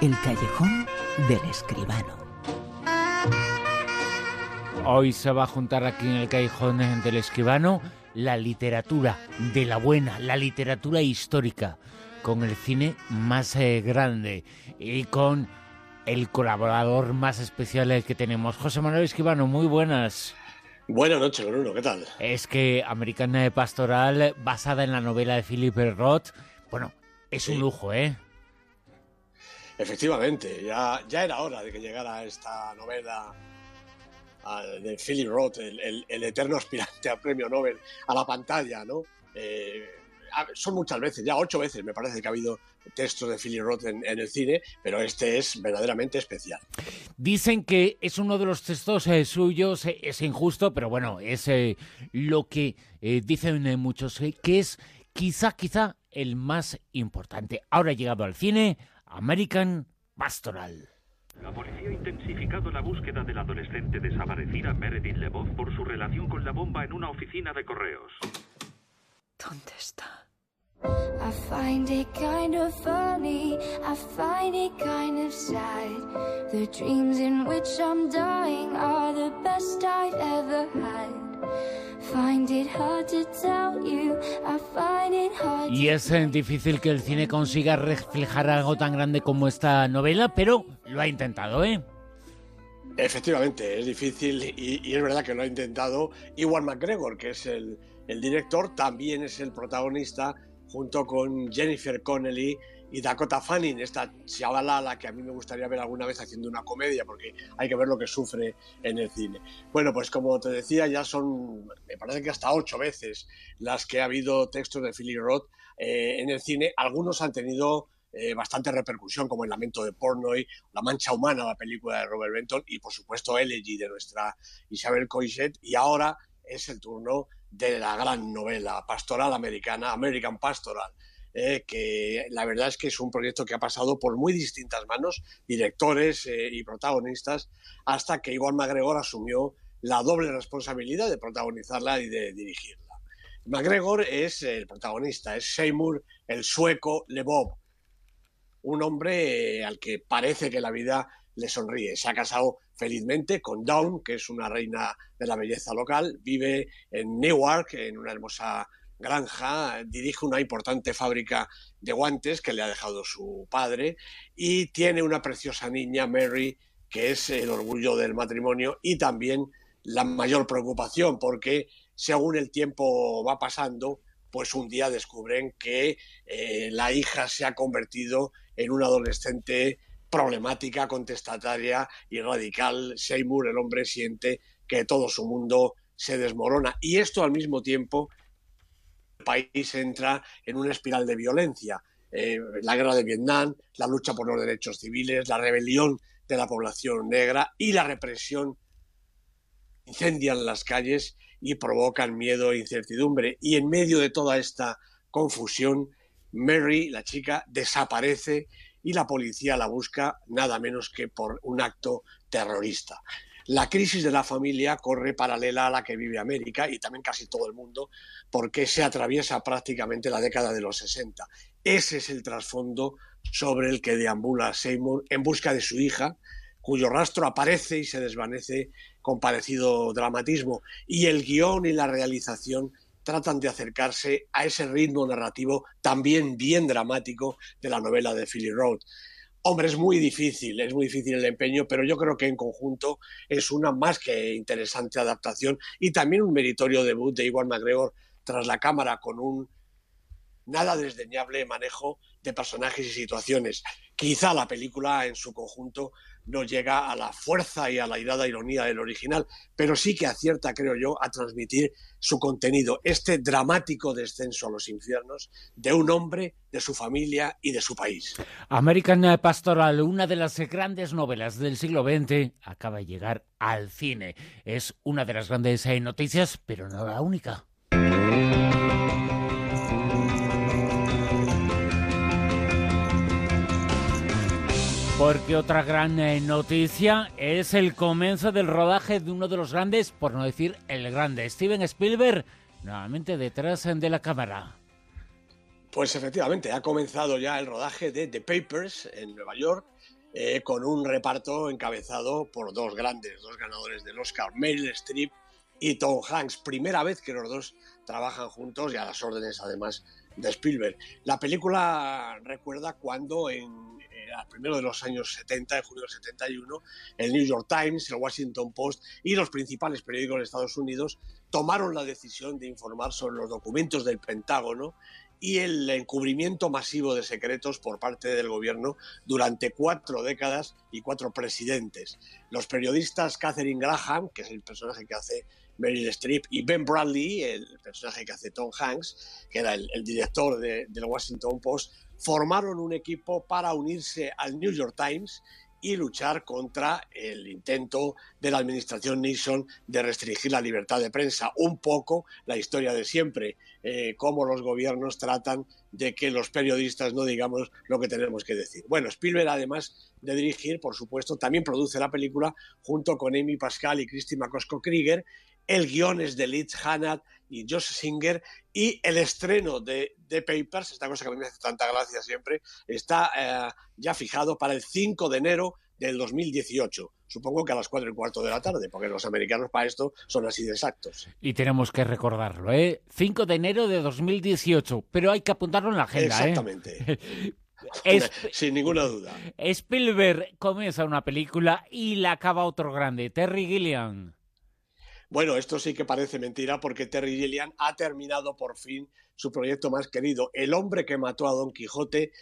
El callejón del escribano. Hoy se va a juntar aquí en el callejón del escribano la literatura de la buena, la literatura histórica, con el cine más eh, grande y con el colaborador más especial que tenemos. José Manuel Escribano, muy buenas. Buenas noches, Bruno, ¿qué tal? Es que Americana Pastoral, basada en la novela de Philip Roth, bueno, es un lujo, ¿eh? Efectivamente, ya, ya era hora de que llegara esta novela de Philip Roth, el, eterno aspirante al premio Nobel, a la pantalla, ¿no? Eh, son muchas veces, ya ocho veces me parece que ha habido textos de Philip Roth en, el cine, pero este es verdaderamente especial. Dicen que es uno de los textos eh, suyos, eh, es injusto, pero bueno, es lo que dicen muchos, que es quizá, quizá el más importante. Ahora ha llegado al cine, American Pastoral. La policía ha intensificado la búsqueda del adolescente desaparecida Meredith LeBoff por su relación con la bomba en una oficina de correos. ¿Dónde está? I find it kind of funny, I find it kind of sad. The dreams in which I'm dying are the best I've ever had. Y es eh, difícil que el cine consiga reflejar algo tan grande como esta novela, pero lo ha intentado, ¿eh? Efectivamente, es difícil y, es verdad que lo ha intentado. Iwan McGregor, que es el, el director, también es el protagonista junto con Jennifer Connelly y Dakota Fanning, esta chavala la que a mí me gustaría ver alguna vez haciendo una comedia, porque hay que ver lo que sufre en el cine. Bueno, pues como te decía, ya son, me parece que hasta ocho veces las que ha habido textos de Philly Roth eh, en el cine. Algunos han tenido eh, bastante repercusión, como El lamento de Pornoy, La mancha humana, la película de Robert Benton, y por supuesto Elegy de nuestra Isabel Coixet, y ahora es el turno de la gran novela pastoral americana, American Pastoral, eh, que la verdad es que es un proyecto que ha pasado por muy distintas manos, directores eh, y protagonistas, hasta que Iván MacGregor asumió la doble responsabilidad de protagonizarla y de dirigirla. MacGregor es el protagonista, es Seymour, el sueco Lebob, un hombre eh, al que parece que la vida le sonríe. Se ha casado felizmente con Dawn, que es una reina de la belleza local, vive en Newark, en una hermosa granja, dirige una importante fábrica de guantes que le ha dejado su padre y tiene una preciosa niña, Mary, que es el orgullo del matrimonio y también la mayor preocupación porque según el tiempo va pasando, pues un día descubren que eh, la hija se ha convertido en una adolescente problemática, contestataria y radical. Seymour, el hombre, siente que todo su mundo se desmorona. Y esto al mismo tiempo país entra en una espiral de violencia. Eh, la guerra de Vietnam, la lucha por los derechos civiles, la rebelión de la población negra y la represión incendian las calles y provocan miedo e incertidumbre. Y en medio de toda esta confusión, Mary, la chica, desaparece y la policía la busca nada menos que por un acto terrorista. La crisis de la familia corre paralela a la que vive América y también casi todo el mundo porque se atraviesa prácticamente la década de los 60. Ese es el trasfondo sobre el que deambula Seymour en busca de su hija, cuyo rastro aparece y se desvanece con parecido dramatismo. Y el guion y la realización tratan de acercarse a ese ritmo narrativo también bien dramático de la novela de Philly Roth. Hombre, es muy difícil, es muy difícil el empeño, pero yo creo que en conjunto es una más que interesante adaptación y también un meritorio debut de Iwan McGregor tras la cámara con un nada desdeñable manejo de personajes y situaciones. Quizá la película en su conjunto no llega a la fuerza y a la irada ironía del original, pero sí que acierta, creo yo, a transmitir su contenido, este dramático descenso a los infiernos de un hombre, de su familia y de su país. American Pastoral, una de las grandes novelas del siglo XX, acaba de llegar al cine. Es una de las grandes eh, noticias, pero no la única. Porque otra gran eh, noticia es el comienzo del rodaje de uno de los grandes, por no decir el grande, Steven Spielberg, nuevamente detrás de la cámara. Pues efectivamente, ha comenzado ya el rodaje de The Papers en Nueva York, eh, con un reparto encabezado por dos grandes, dos ganadores del Oscar, Meryl Streep y Tom Hanks. Primera vez que los dos trabajan juntos y a las órdenes además de Spielberg. La película recuerda cuando en eh, al primero de los años 70, en junio del 71, el New York Times, el Washington Post y los principales periódicos de Estados Unidos tomaron la decisión de informar sobre los documentos del Pentágono y el encubrimiento masivo de secretos por parte del gobierno durante cuatro décadas y cuatro presidentes. Los periodistas Catherine Graham, que es el personaje que hace Meryl Streep, y Ben Bradley, el personaje que hace Tom Hanks, que era el, director de, del Washington Post, formaron un equipo para unirse al New York Times y luchar contra el intento de la administración Nixon de restringir la libertad de prensa. Un poco la historia de siempre, eh, cómo los gobiernos tratan de que los periodistas no digamos lo que tenemos que decir. Bueno, Spielberg, además de dirigir, por supuesto, también produce la película junto con Amy Pascal y Christy McCosco-Krieger. El guion es de Liz Hannah y Josh Singer y el estreno de The Papers, esta cosa que a mí me hace tanta gracia siempre, está eh, ya fijado para el 5 de enero del 2018. Supongo que a las 4 y cuarto de la tarde, porque los americanos para esto son así de exactos. Y tenemos que recordarlo, ¿eh? 5 de enero de 2018, pero hay que apuntarlo en la agenda. ¿eh? Exactamente. Sin ninguna duda. Spielberg comienza una película y la acaba otro grande, Terry Gilliam. Bueno, esto sí que parece mentira porque Terry Gilliam ha terminado por fin su proyecto más querido, El hombre que mató a Don Quijote.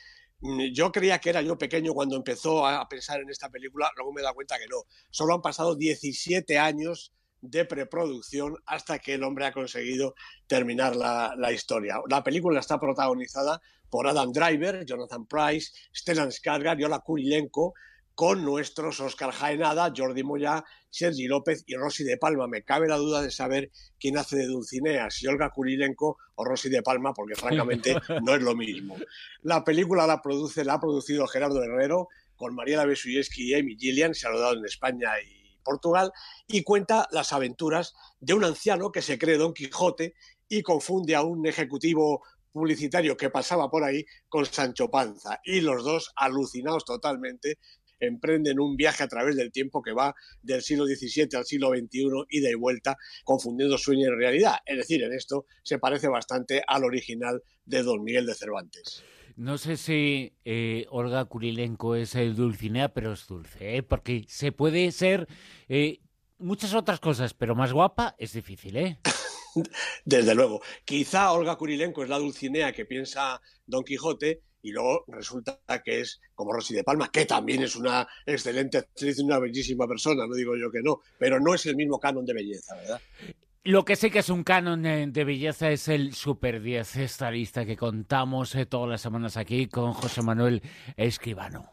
Mm, yo creía que era yo pequeño cuando empezó a pensar en esta película, luego me he dado cuenta que no. Solo han pasado 17 años de preproducción hasta que el hombre ha conseguido terminar la, historia. La película está protagonizada por Adam Driver, Jonathan Price, Stellan Skarsgård y Ola Kurilenko, con nuestros Oscar Jaenada, Jordi Moya, Sergi López y Rosy de Palma. Me cabe la duda de saber quién hace de Dulcinea, si Olga Kurilenko o Rosy de Palma, porque francamente no es lo mismo. La película la produce, la ha producido Gerardo Herrero con Mariela Besuyeski y Amy Gillian, se ha rodado en España y Portugal, y cuenta las aventuras de un anciano que se cree Don Quijote y confunde a un ejecutivo publicitario que pasaba por ahí con Sancho Panza. Y los dos, alucinados totalmente, emprenden un viaje a través del tiempo que va del siglo XVII al siglo XXI y de vuelta, confundiendo sueño y realidad. Es decir, en esto se parece bastante al original de Don Miguel de Cervantes. No sé si eh, Olga Kurilenko es el Dulcinea, pero es dulce, ¿eh? porque se puede ser eh, muchas otras cosas, pero más guapa es difícil, ¿eh? Desde luego. Quizá Olga Kurilenko es la Dulcinea que piensa Don Quijote, y luego resulta que es como Rosy de Palma, que también es una excelente actriz y una bellísima persona, no digo yo que no, pero no es el mismo canon de belleza, ¿verdad? Lo que sí que es un canon de belleza es el Super 10, esta lista que contamos eh, todas las semanas aquí con José Manuel Escribano.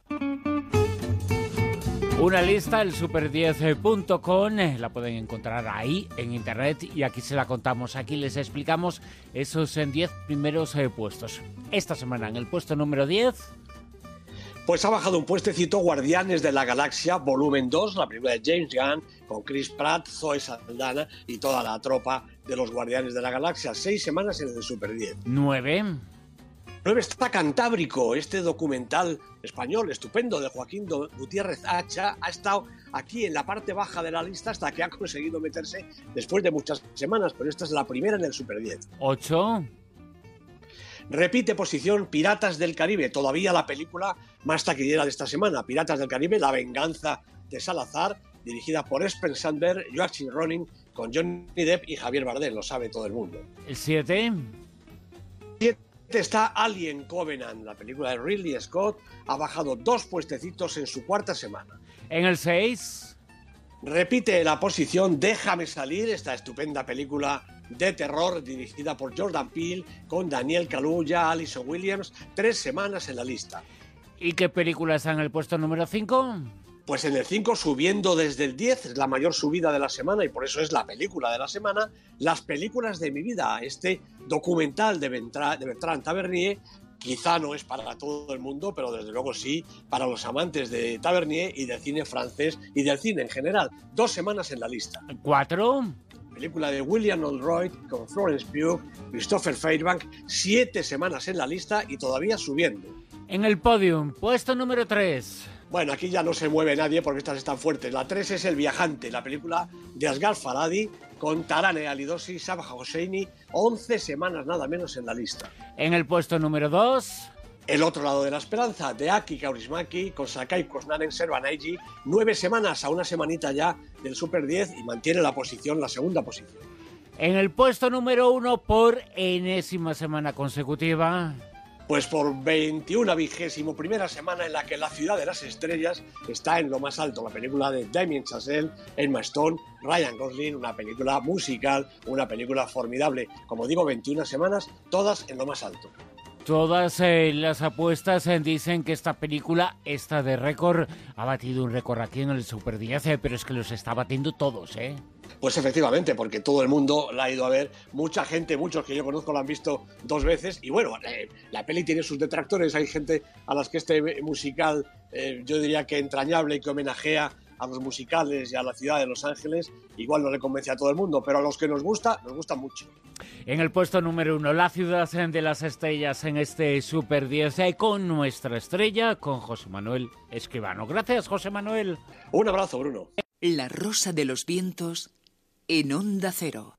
Una lista, el super10.com, eh, la pueden encontrar ahí en internet y aquí se la contamos. Aquí les explicamos esos 10 eh, primeros eh, puestos. Esta semana en el puesto número 10. Pues ha bajado un puestecito Guardianes de la Galaxia, volumen 2, la película de James Gunn, con Chris Pratt, Zoe Saldana y toda la tropa de los Guardianes de la Galaxia. Seis semanas en el Super 10. 9. 9 está Cantábrico, este documental español estupendo de Joaquín Gutiérrez Hacha, ha estado aquí en la parte baja de la lista hasta que ha conseguido meterse después de muchas semanas, pero esta es la primera en el Super 10. 8. Repite posición Piratas del Caribe, todavía la película más taquillera de esta semana. Piratas del Caribe, La venganza de Salazar, dirigida por Spencer Sandberg, Joachim Ronin, con Johnny Depp y Javier Bardem, lo sabe todo el mundo. El 7 está Alien Covenant, la película de Ridley Scott, ha bajado dos puestecitos en su cuarta semana. En el 6. Repite la posición Déjame salir, esta estupenda película de terror dirigida por Jordan Peele con Daniel Kaluuya, Alison Williams, tres semanas en la lista. ¿Y qué película está en el puesto número 5? Pues en el 5 subiendo desde el 10, es la mayor subida de la semana y por eso es la película de la semana, Las películas de mi vida, este documental de, Bertrand Tavernier, quizá no es para todo el mundo, pero desde luego sí para los amantes de Tavernier y del cine francés y del cine en general. Dos semanas en la lista. ¿Cuatro? Película de William Oldroyd con Florence Pugh, Christopher Fairbank, siete semanas en la lista y todavía subiendo. En el podium, puesto número 3. Bueno, aquí ya no se mueve nadie porque estas están fuertes. La 3 es El Viajante, la película de Asghar Faradi con Tarane Alidosi, Sabah Hosseini, 11 semanas nada menos en la lista. En el puesto número 2... El otro lado de la esperanza, de Aki Kaurismaki, con Sakai Kosnaren Servanaiji, nueve semanas a una semanita ya del Super 10 y mantiene la posición, la segunda posición. En el puesto número uno por enésima semana consecutiva. Pues por 21 vigésimo primera semana en la que la ciudad de las estrellas está en lo más alto. La película de Damien Chazelle, Emma Stone, Ryan Gosling, una película musical, una película formidable. Como digo, 21 semanas, todas en lo más alto. Todas eh, las apuestas eh, dicen que esta película, esta de récord, ha batido un récord aquí en el Super 10, eh, pero es que los está batiendo todos, ¿eh? Pues efectivamente, porque todo el mundo la ha ido a ver, mucha gente, muchos que yo conozco la han visto dos veces, y bueno, la peli tiene sus detractores, hay gente a las que este musical, yo diría que entrañable y que homenajea a los musicales y a la ciudad de Los Ángeles, igual no le convence a todo el mundo, pero a los que nos gusta, nos gusta mucho. En el puesto número uno, la ciudad de las estrellas en este Super 10 eh, con nuestra estrella, con José Manuel Escribano. Gracias, José Manuel. Un abrazo, Bruno. La rosa de los vientos en onda cero.